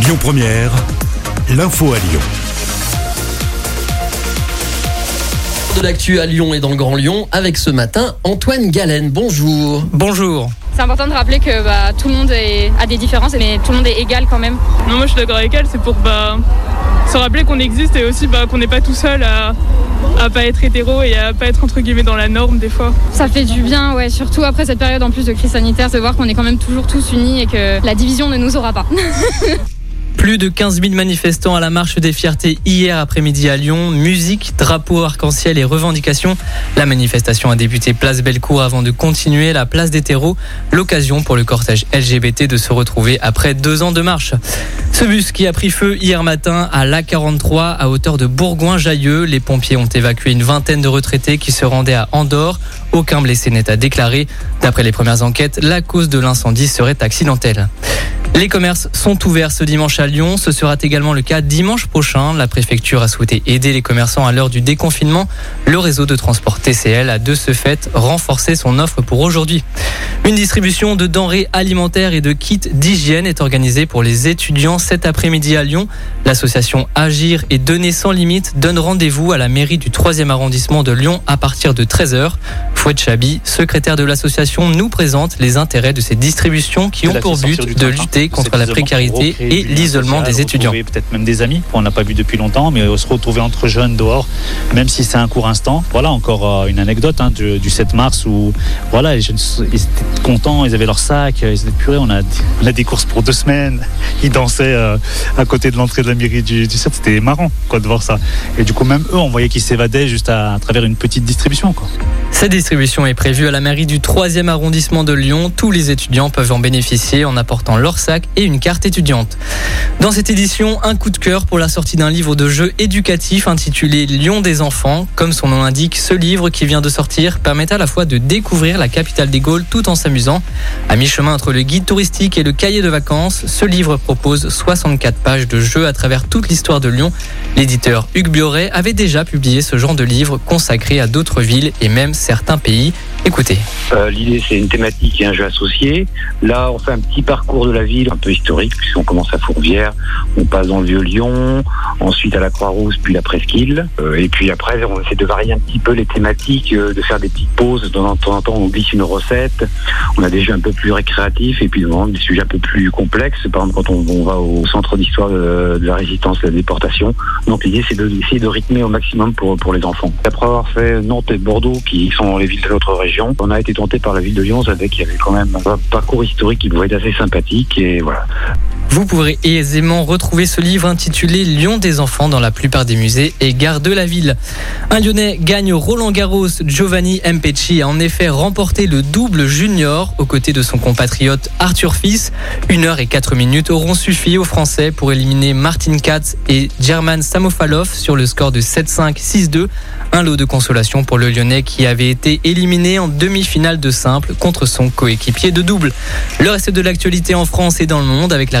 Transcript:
Lyon Première, l'info à Lyon. de l'actu à Lyon et dans le Grand Lyon avec ce matin Antoine Galen. Bonjour. Bonjour. C'est important de rappeler que bah, tout le monde est, a des différences, mais tout le monde est égal quand même. Non, moi je suis d'accord avec elle, c'est pour bah, se rappeler qu'on existe et aussi bah, qu'on n'est pas tout seul à, à pas être hétéro et à pas être entre guillemets dans la norme des fois. Ça fait du bien, ouais, surtout après cette période en plus de crise sanitaire, de voir qu'on est quand même toujours tous unis et que la division ne nous aura pas. Plus de 15 000 manifestants à la marche des fiertés hier après-midi à Lyon. Musique, drapeau arc-en-ciel et revendications. La manifestation a débuté place Bellecour avant de continuer la place des terreaux. L'occasion pour le cortège LGBT de se retrouver après deux ans de marche. Ce bus qui a pris feu hier matin à l'A43 à hauteur de Bourgoin-Jailleux. Les pompiers ont évacué une vingtaine de retraités qui se rendaient à Andorre. Aucun blessé n'est à déclarer. D'après les premières enquêtes, la cause de l'incendie serait accidentelle. Les commerces sont ouverts ce dimanche à Lyon. Ce sera également le cas dimanche prochain. La préfecture a souhaité aider les commerçants à l'heure du déconfinement. Le réseau de transport TCL a de ce fait renforcé son offre pour aujourd'hui. Une distribution de denrées alimentaires et de kits d'hygiène est organisée pour les étudiants cet après-midi à Lyon. L'association Agir et Donner sans limite donne rendez-vous à la mairie du 3e arrondissement de Lyon à partir de 13h. Fouette Chabi, secrétaire de l'association, nous présente les intérêts de ces distributions qui ont pour but de lutter contre la précarité et l'isolement des étudiants. Peut-être même des amis qu'on n'a pas vu depuis longtemps, mais se retrouver entre jeunes dehors, même si c'est un court instant. Voilà encore une anecdote hein, du, du, 7 mars où voilà, les jeunes ils étaient contents, ils avaient leur sac, ils étaient purés, on a, on a des courses pour deux semaines, ils dansaient euh, à côté de l'entrée de la mairie du, du 7, c'était marrant quoi, de voir ça. Et du coup même eux, on voyait qu'ils s'évadaient juste à, à, travers une petite distribution. Quoi. Cette distribution est prévue à la mairie du 3e arrondissement de Lyon. Tous les étudiants peuvent en bénéficier en apportant leur sac et une carte étudiante. Dans cette édition, un coup de cœur pour la sortie d'un livre de jeu éducatif intitulé Lyon des enfants. Comme son nom l'indique, ce livre qui vient de sortir permet à la fois de découvrir la capitale des Gaules tout en s'amusant. À mi-chemin entre le guide touristique et le cahier de vacances, ce livre propose 64 pages de jeu à travers toute l'histoire de Lyon. L'éditeur Hugues Bioret avait déjà publié ce genre de livre consacré à d'autres villes et même certains pays. Écoutez. Euh, L'idée, c'est une thématique et un jeu associé. Là, on fait un petit parcours de la ville, un peu historique, puisqu'on commence à Fourvière, on passe dans le Vieux-Lyon, ensuite à la Croix-Rousse, puis la Presqu'île. Euh, et puis après, on essaie de varier un petit peu les thématiques, euh, de faire des petites pauses. De temps en temps, on glisse une recette. On a des jeux un peu plus récréatifs et puis des sujets un peu plus complexes. Par exemple, quand on, va au centre d'histoire de, la résistance et de la déportation. Donc l'idée, c'est d'essayer de, rythmer au maximum pour, pour les enfants. Après avoir fait Nantes et Bordeaux, qui sont les villes de notre région, on a été tenté par la ville de Lyon, avec qu'il y avait quand même un parcours historique qui pouvait être assez sympathique voilà. Vous pourrez aisément retrouver ce livre intitulé Lyon des enfants dans la plupart des musées et gares de la ville. Un Lyonnais gagne Roland Garros. Giovanni Mpecci a en effet remporté le double junior aux côtés de son compatriote Arthur Fils. Une heure et quatre minutes auront suffi aux Français pour éliminer Martin Katz et German Samofalov sur le score de 7-5, 6-2. Un lot de consolation pour le Lyonnais qui avait été éliminé en demi-finale de simple contre son coéquipier de double. Le reste de l'actualité en France et dans le monde avec la